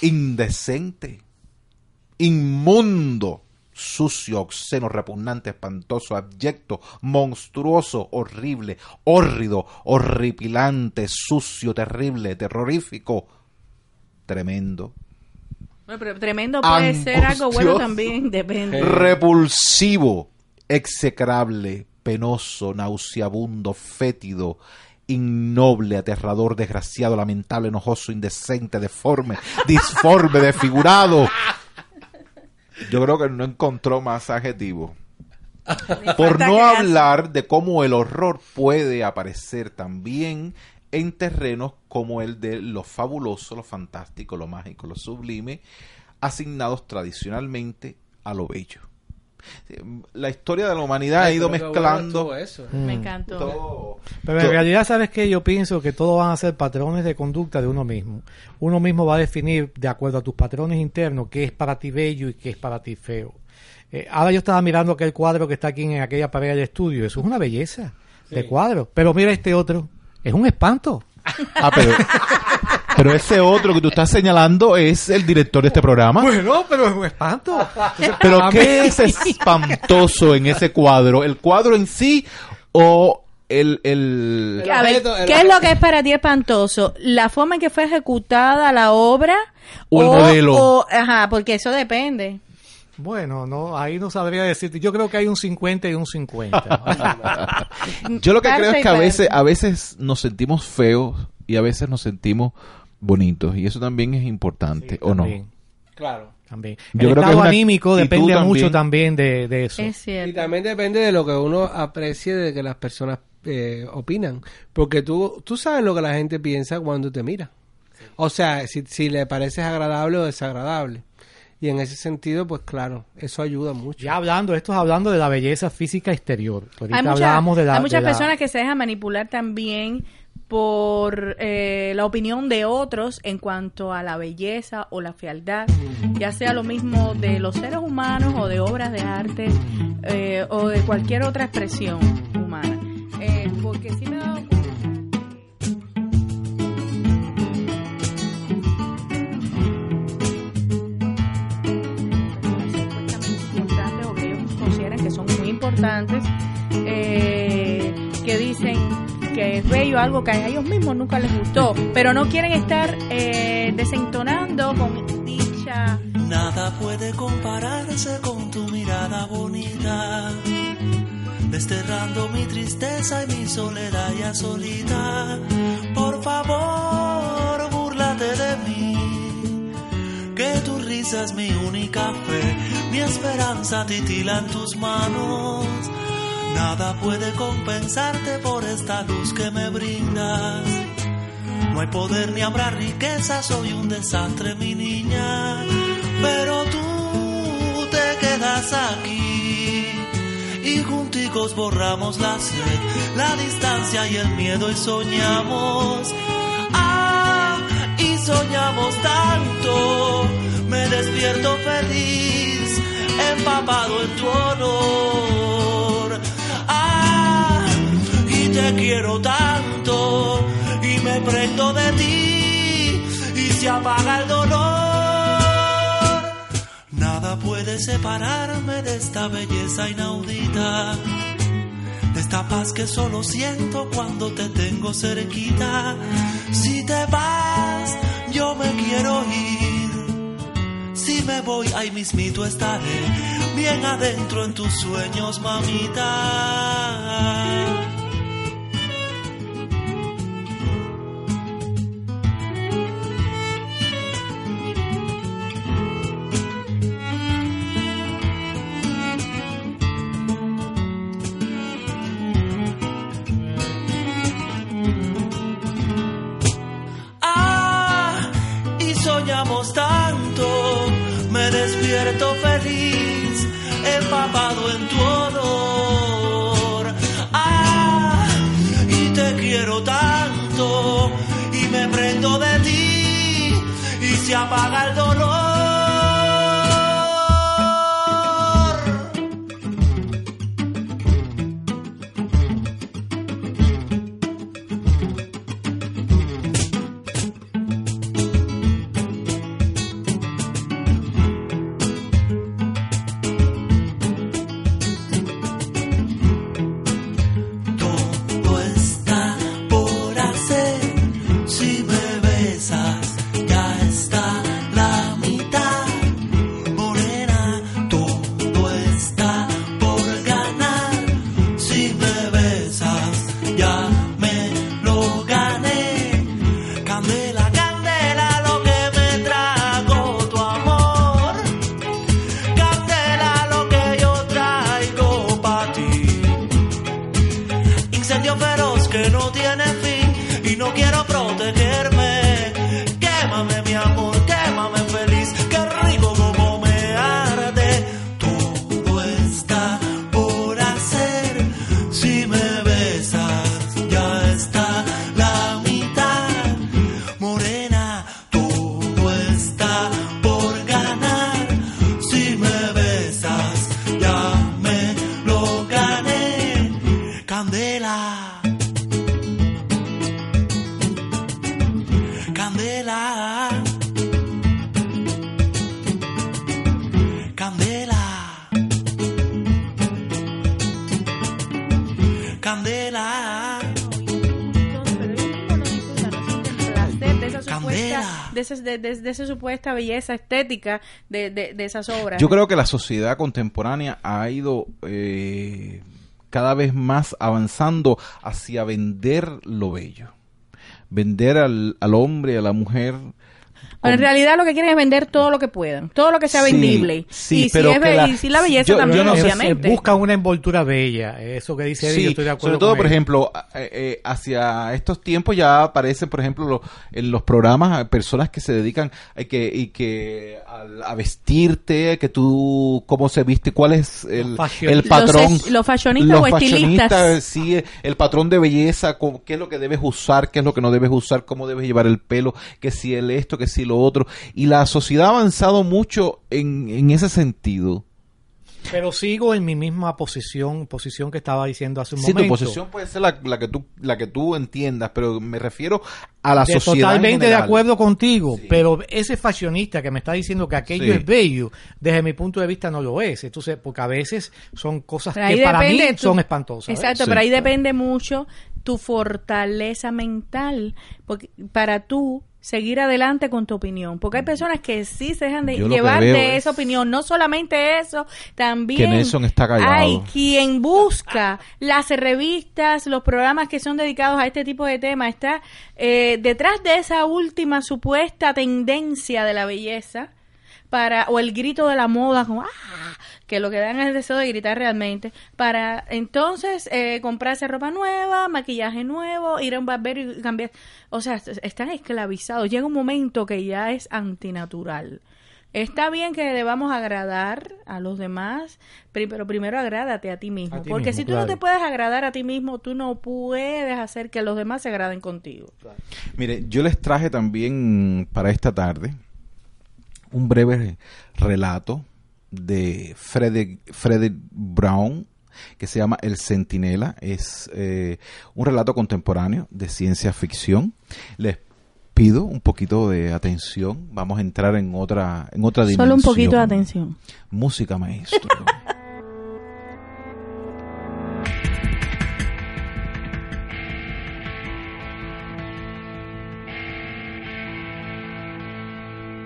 indecente, inmundo, sucio, obsceno, repugnante, espantoso, abyecto, monstruoso, horrible, hórrido, horripilante, sucio, terrible, terrorífico, tremendo, pero tremendo puede ser algo bueno también, (laughs) depende. repulsivo, execrable, penoso, nauseabundo, fétido, innoble, aterrador, desgraciado, lamentable, enojoso, indecente, deforme, disforme, (laughs) desfigurado. Yo creo que no encontró más adjetivos. Por no hablar de cómo el horror puede aparecer también en terrenos como el de lo fabuloso, lo fantástico, lo mágico, lo sublime, asignados tradicionalmente a lo bello. La historia de la humanidad ha ido bueno mezclando eso. Me Mm. encantó. todo. Pero en realidad, ¿sabes qué? Yo pienso que todos van a ser patrones de conducta de uno mismo. Uno mismo va a definir, de acuerdo a tus patrones internos, qué es para ti bello y qué es para ti feo. Eh, ahora yo estaba mirando aquel cuadro que está aquí en aquella pared del estudio. Eso es una belleza de cuadro. Pero mira este otro. Es un espanto. Ah, pero, (laughs) pero ese otro que tú estás señalando es el director de este programa. Bueno, pero es un espanto. Pero ¿qué es espantoso en ese cuadro? ¿El cuadro en sí o el... el... A ver, ¿qué es lo que es para ti espantoso? ¿La forma en que fue ejecutada la obra? O el modelo. o- ajá, porque eso depende. Bueno, no, ahí no sabría decirte. Yo creo que hay un 50 y un 50. (laughs) (laughs) Yo lo que creo es que a veces, a veces nos sentimos feos y a veces nos sentimos bonitos y eso también es importante, ¿o no? Claro. también. Yo el creo que estado es una- anímico depende también. mucho también de, de eso. Es cierto. Y también depende de lo que uno aprecie de que las personas eh, opinan. Porque tú, tú sabes lo que la gente piensa cuando te mira. O sea, si, si le pareces agradable o desagradable. Y en ese sentido, pues claro, eso ayuda mucho. Ya hablando, esto es hablando de la belleza física exterior. Ahorita Hay, mucha- hablábamos de la, hay muchas de la- personas que se dejan manipular también por eh, la opinión de otros en cuanto a la belleza o la fealdad, ya sea lo mismo de los seres humanos o de obras de arte eh, o de cualquier otra expresión humana. Eh, porque sí me supuestamente importantes o que ellos consideran que son muy importantes, eh, que dicen que es bello, algo que a ellos mismos nunca les gustó, pero no quieren estar eh, desentonando con dicha. Nada puede compararse con tu mirada bonita, desterrando mi tristeza y mi soledad ya solita. Por favor, búrlate de mí, que tu risa es mi única fe, mi esperanza titila en tus manos. Nada puede compensarte por esta luz que me brindas. No hay poder ni habrá riqueza, soy un desastre, mi niña. Pero tú te quedas aquí y junticos borramos la sed, la distancia y el miedo y soñamos. Ah, y soñamos tanto, me despierto feliz, empapado en tu honor. Te quiero tanto y me prendo de ti y se apaga el dolor. Nada puede separarme de esta belleza inaudita, de esta paz que solo siento cuando te tengo cerquita. Si te vas, yo me quiero ir. Si me voy, ahí mismito estaré, bien adentro en tus sueños, mamita. Esa supuesta belleza estética de, de- de esas obras. Yo creo que la sociedad contemporánea ha ido eh, cada vez más avanzando hacia vender lo bello. Vender al, al hombre, a la mujer. Bueno, en realidad lo que quieren es vender todo lo que puedan, todo lo que sea Sí, vendible. sí, y, pero si es que la- y si la belleza yo- yo también, no obviamente. Busca una envoltura bella. Eso que dice Sí, yo estoy de acuerdo sobre todo, con por él. ejemplo, eh, eh, hacia estos tiempos ya aparecen, por ejemplo, lo- en los programas eh, personas que se dedican eh, que, y que al- a, vestirte, que tú, cómo se viste, cuál es el, el patrón. Los es- los fashionistas o estilistas. fashionistas, sí, el patrón de belleza, cómo- qué es lo que debes usar, qué es lo que no debes usar, cómo debes llevar el pelo, que si el esto, que si lo otro. Y la sociedad ha avanzado mucho en, en ese sentido. Pero sigo en mi misma posición, posición que estaba diciendo hace un Sí, tu momento. posición puede ser la, la que tú la que tú entiendas, pero me refiero a la De- sociedad en totalmente de acuerdo contigo, pero ese fashionista que me está diciendo que aquello Sí. es bello, desde mi punto de vista no lo es. Entonces, porque a veces son cosas que para mí depende tu- son espantosas. ¿ves? Exacto, pero ahí depende mucho tu fortaleza mental porque para tú seguir adelante con tu opinión, porque hay personas que sí se dejan de Yo llevar es esa opinión, no solamente eso, también Que está hay quien busca las revistas, los programas que son dedicados a este tipo de temas, está eh, detrás de esa última supuesta tendencia de la belleza para o el grito de la moda como ah que lo que dan es el deseo de gritar realmente para entonces eh, comprarse ropa nueva maquillaje nuevo ir a un barbero y cambiar o sea est- están esclavizados llega un momento que ya es antinatural Está bien que debamos agradar a los demás, pero primero agrádate a ti mismo. A ti porque mismo, si tú no te puedes agradar a ti mismo, tú no puedes hacer que los demás se agraden contigo. Mire, yo les traje también para esta tarde un breve relato de Frederick, Frederick Brown que se llama El Centinela. Es eh, un relato contemporáneo de ciencia ficción. Les pido un poquito de atención. Vamos a entrar en otra, en otra dimensión. Solo un poquito de atención. Música, maestro. (laughs)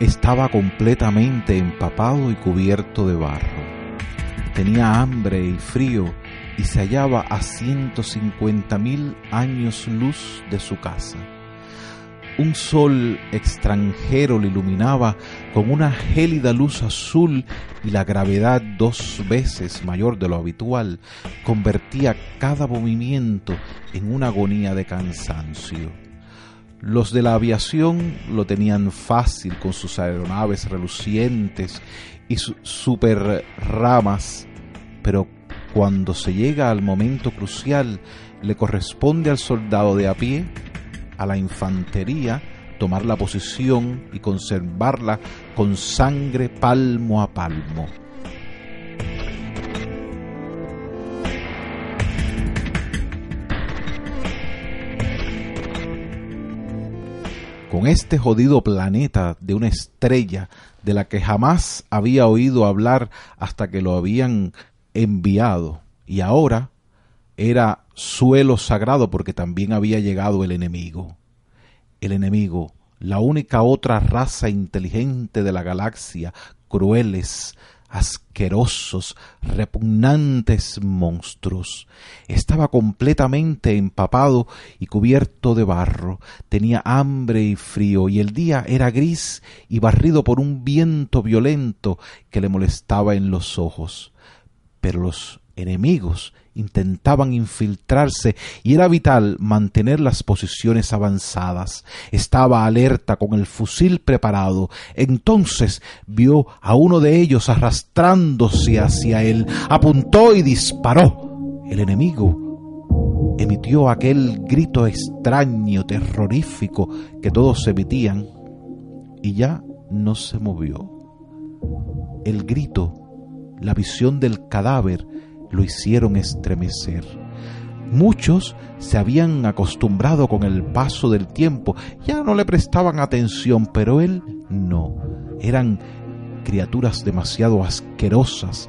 Estaba completamente empapado y cubierto de barro. Tenía hambre y frío y se hallaba a 150 mil años luz de su casa. Un sol extranjero le iluminaba con una gélida luz azul y la gravedad dos veces mayor de lo habitual convertía cada movimiento en una agonía de cansancio. Los de la aviación lo tenían fácil con sus aeronaves relucientes y sus super ramas pero cuando se llega al momento crucial, le corresponde al soldado de a pie, a la infantería, tomar la posición y conservarla con sangre palmo a palmo. Con este jodido planeta de una estrella de la que jamás había oído hablar hasta que lo habían enviado y ahora era suelo sagrado porque también había llegado el enemigo. El enemigo, la única otra raza inteligente de la galaxia, crueles, asquerosos, repugnantes monstruos. Estaba completamente empapado y cubierto de barro, tenía hambre y frío, y el día era gris y barrido por un viento violento que le molestaba en los ojos. Pero los enemigos intentaban infiltrarse y era vital mantener las posiciones avanzadas. Estaba alerta con el fusil preparado. Entonces vio a uno de ellos arrastrándose hacia él. Apuntó y disparó. El enemigo emitió aquel grito extraño, terrorífico que todos emitían y ya no se movió. El grito, la visión del cadáver, lo hicieron estremecer. Muchos se habían acostumbrado con el paso del tiempo, ya no le prestaban atención, pero él no. Eran criaturas demasiado asquerosas,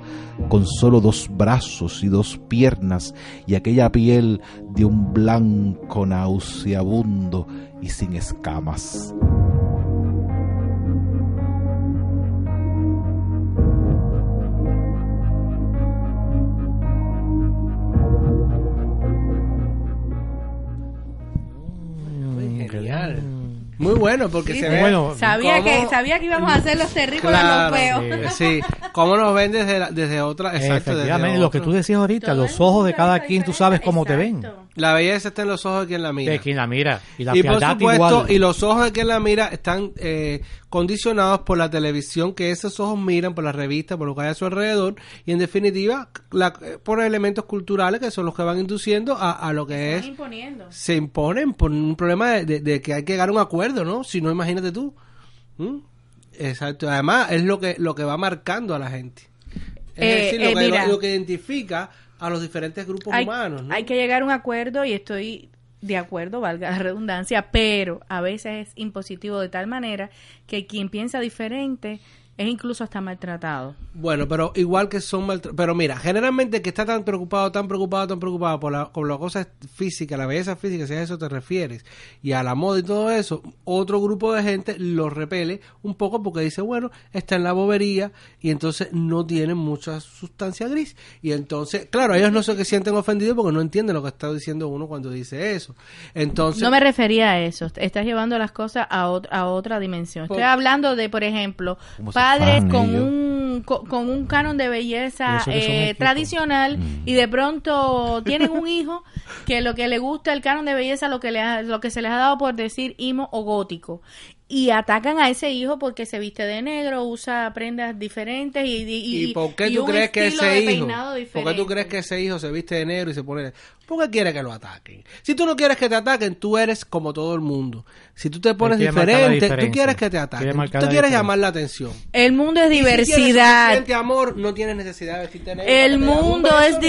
con solo dos brazos y dos piernas y aquella piel de un blanco nauseabundo y sin escamas. Bueno, porque Sí, se ve. Bueno, Sabía cómo- que, sabía que íbamos a hacer los terrícolas Claro, los feos. sí. Cómo nos ven desde, la- desde otra. Exacto, desde Efectivamente, lo que tú decías ahorita, los ojos de cada quien, tú sabes cómo te ven. La belleza está en los ojos de quien la mira. De quien la mira. Y la y por supuesto, igual. y los ojos de quien la mira están eh, condicionados por la televisión que esos ojos miran, por la revista, por lo que hay a su alrededor, y en definitiva, la- eh, por elementos culturales que son los que van induciendo a, a lo que es. imponiendo. Se imponen por un problema de, de- de que hay que llegar a un acuerdo, ¿no? Si no, imagínate tú. ¿Mm? Exacto. Además, es lo que, lo que va marcando a la gente. Es Eh, decir, lo, eh, que, mira. lo que identifica a los diferentes grupos hay, humanos, ¿no? hay que llegar a un acuerdo y estoy de acuerdo, valga la redundancia, pero a veces es impositivo de tal manera que quien piensa diferente es incluso hasta maltratado. Bueno, pero igual que son maltra- Pero mira, generalmente el que está tan preocupado, tan preocupado, tan preocupado por la, por la cosa física, la belleza física, si a eso te refieres, y a la moda y todo eso, otro grupo de gente lo repele un poco porque dice, bueno, está en la bobería y entonces no tienen mucha sustancia gris. Y entonces, claro, ellos no se que sienten ofendidos porque no entienden lo que está diciendo uno cuando dice eso. Entonces, No me refería a eso, estás llevando las cosas a, ot- a otra dimensión. Estoy Por- hablando de, por ejemplo, ¿Cómo se padres con un, co- con, un canon de belleza eh, tradicional y de pronto tienen un hijo que lo que le gusta el canon de belleza lo que le ha- lo que se les ha dado por decir imo o gótico y atacan a ese hijo porque se viste de negro, usa prendas diferentes y, y, ¿Y por qué y tú un crees que ese hijo? ¿Por qué tú crees que ese hijo se viste de negro y se pone ¿Por qué quiere que lo ataquen? Si tú no quieres que te ataquen, tú eres como todo el mundo. Si tú te pones diferente, tú quieres que te ataquen. Tú quieres diferencia. llamar la atención. El mundo es Y si suficiente amor, no tienes necesidad de vestirte negro. El mundo es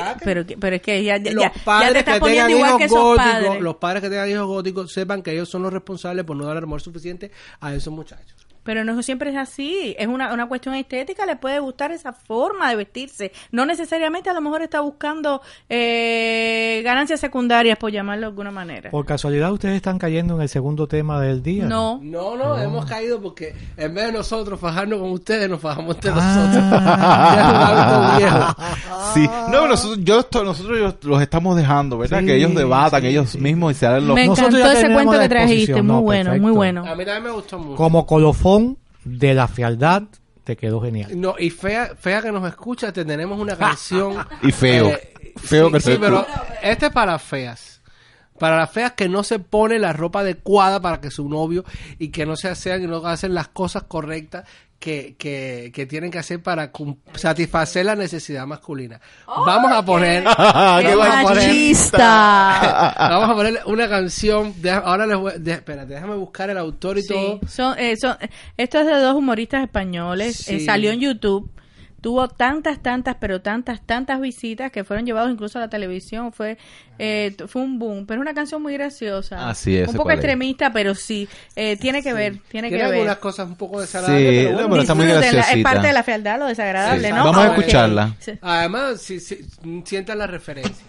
ataquen. Pero, pero es que ya, ya, los ya- ya padres te estás que poniendo tengan igual hijos que esos góticos, padres. los padres que tengan hijos góticos sepan que ellos son los responsables por no dar amor suficiente a esos muchachos. Pero no siempre es así. Es una, una cuestión estética. Le puede gustar esa forma de vestirse. No necesariamente a lo mejor está buscando eh, ganancias secundarias, por llamarlo de alguna manera. Por casualidad, ustedes están cayendo en el segundo tema del día. No. No, no, hemos caído porque en vez de nosotros fajarnos con ustedes, nos fajamos entre Ah. nosotros. (laughs) Sí, no, nosotros, yo esto- nosotros yo- los estamos dejando, ¿verdad? Sí, que ellos debatan sí, ellos mismos y se hagan los... Me Nosotros encantó ya ese tenemos cuento la que trajiste. Muy no, bueno, perfecto. muy bueno. A mí también me gustó mucho. Como colofón de la fealdad, te quedó genial. No, y fea, fea que nos escucha, te tenemos una canción. (laughs) Y feo. Eh, Feo sí, que sí, se pero este es para las feas. Para las feas que no se pone la ropa adecuada para que su novio y que no se hacen y no hacen las cosas correctas que, que, que tienen que hacer para satisfacer la necesidad masculina. Vamos a poner... (laughs) ¡Qué machista! Vamos a poner (laughs) una canción. de- ahora les voy, de- espérate, déjame buscar el autor y todo. Sí, son, eh, son- esto es de dos humoristas españoles. eh, Sí. salió en YouTube. Tuvo tantas, tantas, pero tantas, tantas visitas que fueron llevados incluso a la televisión. Fue eh, fue un boom. Pero es una canción muy graciosa. Así es, Un poco cuál es. extremista, pero sí. eh, tiene que ver, tiene que ver. algunas cosas un poco desagradables. Sí, pero no, bueno. está muy Disfrútenla, Es graciosita. parte de la fealdad, lo desagradable, Sí, ¿no? vamos a escucharla. Sí. Además, si, si- sientan la referencia.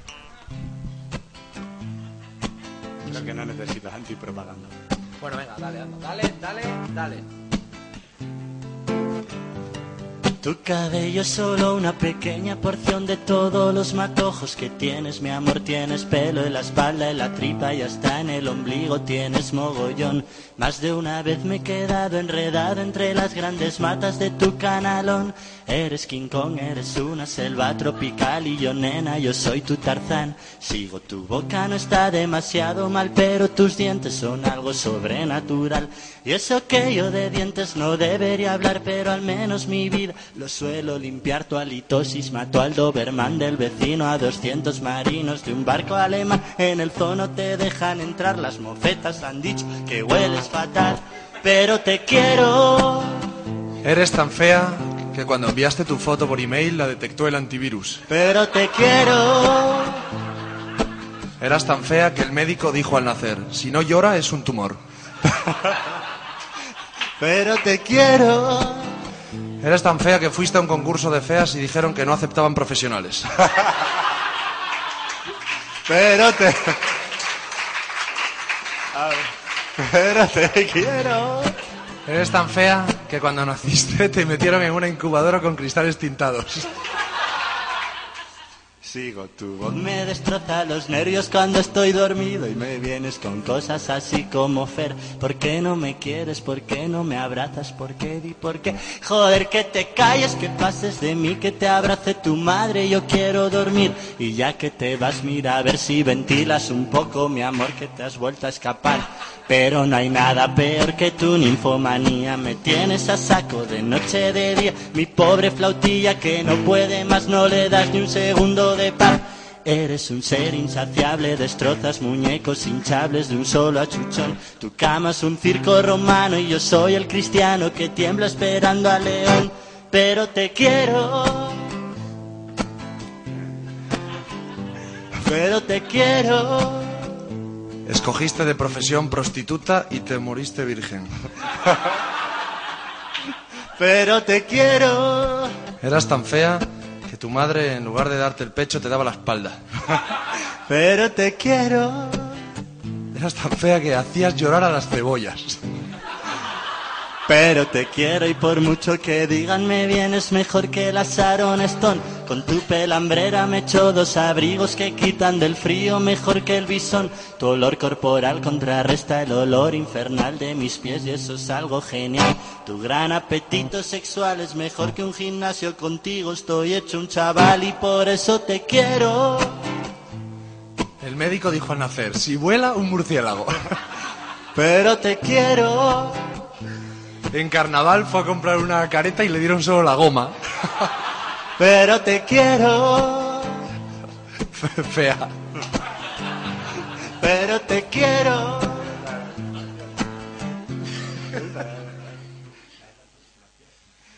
Creo que no necesitas antipropaganda. Bueno, venga, dale, anda, dale, dale, dale. Tu cabello es solo una pequeña porción de todos los matojos que tienes, mi amor. Tienes pelo en la espalda, en la tripa y hasta en el ombligo tienes mogollón. Más de una vez me he quedado enredado entre las grandes matas de tu canalón. Eres King Kong, eres una selva tropical y yo nena, yo soy tu Tarzán. Sigo tu boca, no está demasiado mal, pero tus dientes son algo sobrenatural. Y eso que yo de dientes no debería hablar, pero al menos mi vida lo suelo limpiar. Tu halitosis mató al Doberman del vecino a 200 marinos de un barco alemán. En el zono te dejan entrar, las mofetas han dicho que hueles fatal, pero te quiero. Eres tan fea que cuando enviaste tu foto por email la detectó el antivirus. Pero te quiero. Eras tan fea que el médico dijo al nacer, si no llora es un tumor. (laughs) Pero te quiero. Eres tan fea que fuiste a un concurso de feas y dijeron que no aceptaban profesionales. Pero te. Pero te quiero. Eres tan fea que cuando naciste te metieron en una incubadora con cristales tintados. Sigo tu voz me destroza los nervios cuando estoy dormido y me vienes con cosas así como Fer. ¿Por qué no me quieres? ¿Por qué no me abrazas? ¿Por qué? ¿Y por qué? Joder, que te calles, que pases de mí, que te abrace tu madre. Yo quiero dormir y ya que te vas, mira a ver si ventilas un poco, mi amor, que te has vuelto a escapar. Pero no hay nada peor que tu ninfomanía. Me tienes a saco de noche de día. Mi pobre flautilla que no puede más, no le das ni un segundo de paz. Eres un ser insaciable, destrozas muñecos hinchables de un solo achuchón. Tu cama es un circo romano y yo soy el cristiano que tiembla esperando a León. Pero te quiero. Pero te quiero. Escogiste de profesión prostituta y te moriste virgen. Pero te quiero. Eras tan fea que tu madre en lugar de darte el pecho te daba la espalda. (laughs) Pero te quiero. Eras tan fea que hacías llorar a las cebollas. Pero te quiero y por mucho que digan me vienes mejor que la Sharon Stone. Con tu pelambrera me echo dos abrigos que quitan del frío mejor que el bisón. Tu olor corporal contrarresta el olor infernal de mis pies y eso es algo genial. Tu gran apetito sexual es mejor que un gimnasio contigo. Estoy hecho un chaval y por eso te quiero. El médico dijo al nacer, si vuela, un murciélago. Pero te quiero. En carnaval fue a comprar una careta y le dieron solo la goma. (laughs) Pero te quiero. (laughs) Fea. Pero te quiero.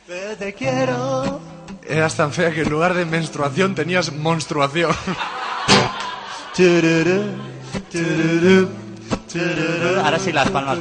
Pero te quiero. Eras tan fea que en lugar de menstruación tenías monstruación. (laughs) Ahora sí las palmas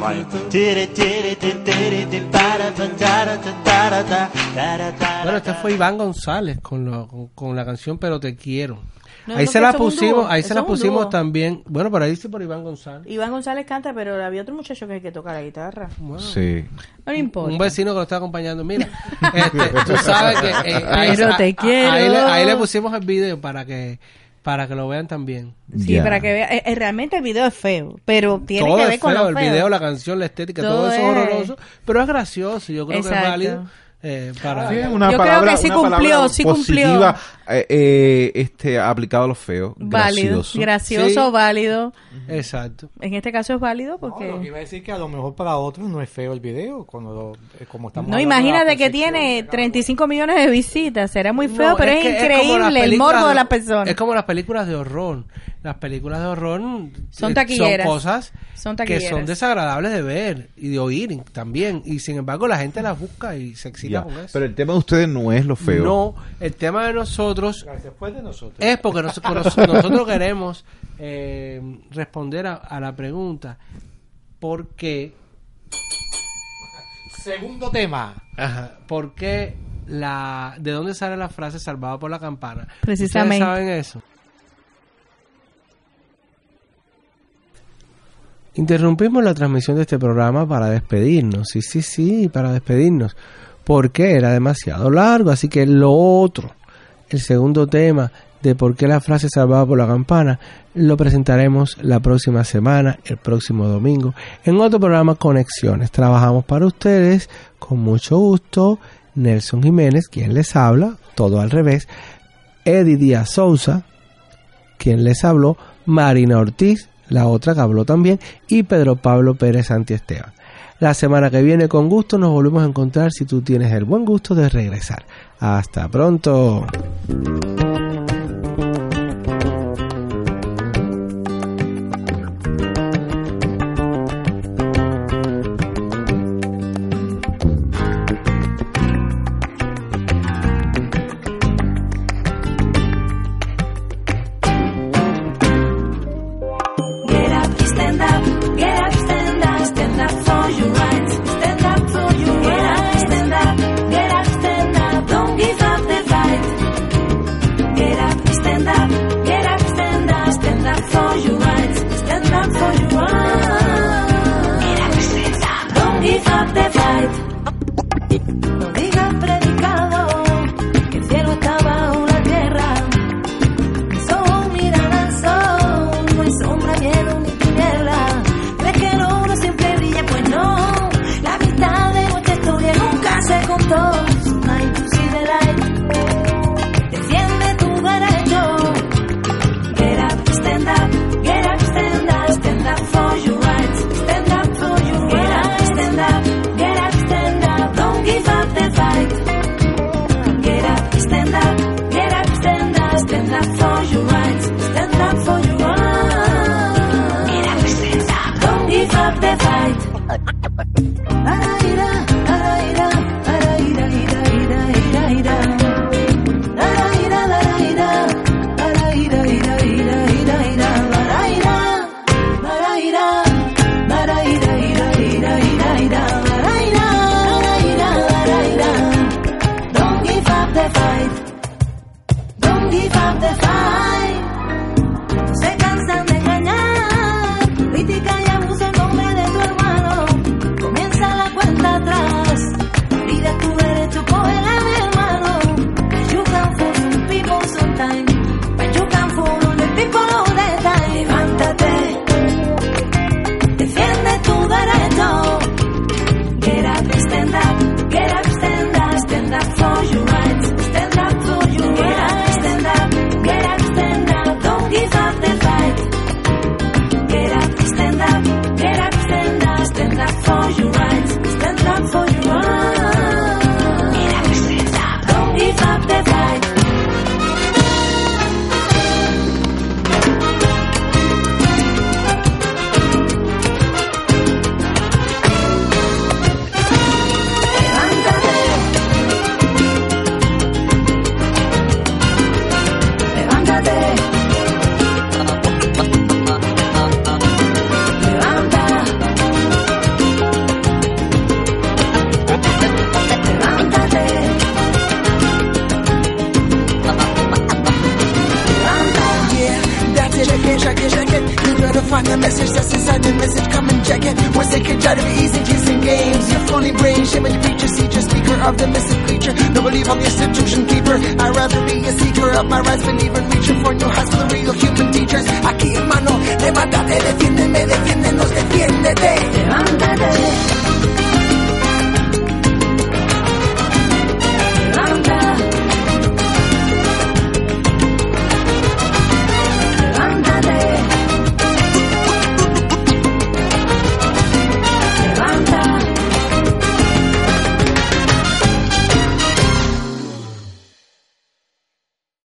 tara, Bueno, este fue Iván González con, lo- con, con la canción Pero te quiero. No, ahí no, se la pusimos, ahí se la pusimos también. Bueno, por ahí dice por Iván González. Iván González canta, pero había otro muchacho que, que toca la guitarra. Sí. No le importa. Un vecino que lo está acompañando. Mira, este, tú (laughs) sabes que eh, ahí, Pero te quiero. Ahí le, ahí le pusimos el video para que para que lo vean también. Sí, para que vea. eh, eh, realmente el video es feo, pero tiene todo que ver es con feo, lo el feo. video, la canción, la estética, todo, Todo eso es es- horroroso, pero es gracioso, yo creo que es válido. Eh, para Sí, una Yo creo palabra, que sí cumplió, sí cumplió. positiva, eh, eh, este, aplicado a los feos. Válido, Gracioso. gracioso, Sí. válido. Exacto. En este caso es válido porque... No, lo que iba a decir que a lo mejor para otros no es feo el video, cuando lo- como estamos No, la imagínate que tiene 35 millones de visitas. Será muy feo, No, pero es, increíble el morbo de las personas. Es como las películas de horror. Las películas de horror Son taquilleras. Son cosas Son que son desagradables de ver y de oír también. Y sin embargo la gente las busca y se excita Ya, con eso. Pero el tema de ustedes no es lo feo. No, el tema de nosotros Después de nosotros. es porque nos- nosotros queremos eh, responder a, a la pregunta ¿por qué? Segundo tema. Ajá, ¿por qué la, ¿de dónde sale la frase salvado por la campana? Precisamente. ¿Ustedes saben eso? Interrumpimos la transmisión de este programa para despedirnos. Sí, sí, sí, para despedirnos. Porque era demasiado largo. Así que lo otro, el segundo tema de por qué la frase salvada por la campana, lo presentaremos la próxima semana, el próximo domingo, en otro programa Conexiones. Trabajamos para ustedes con mucho gusto. Nelson Jiménez, quien les habla, todo al revés. Eddie Díaz Sousa, quien les habló, Marina Ortiz, la otra que habló también, y Pedro Pablo Pérez Santiesteban. La semana que viene con gusto nos volvemos a encontrar si tú tienes el buen gusto de regresar. Hasta pronto.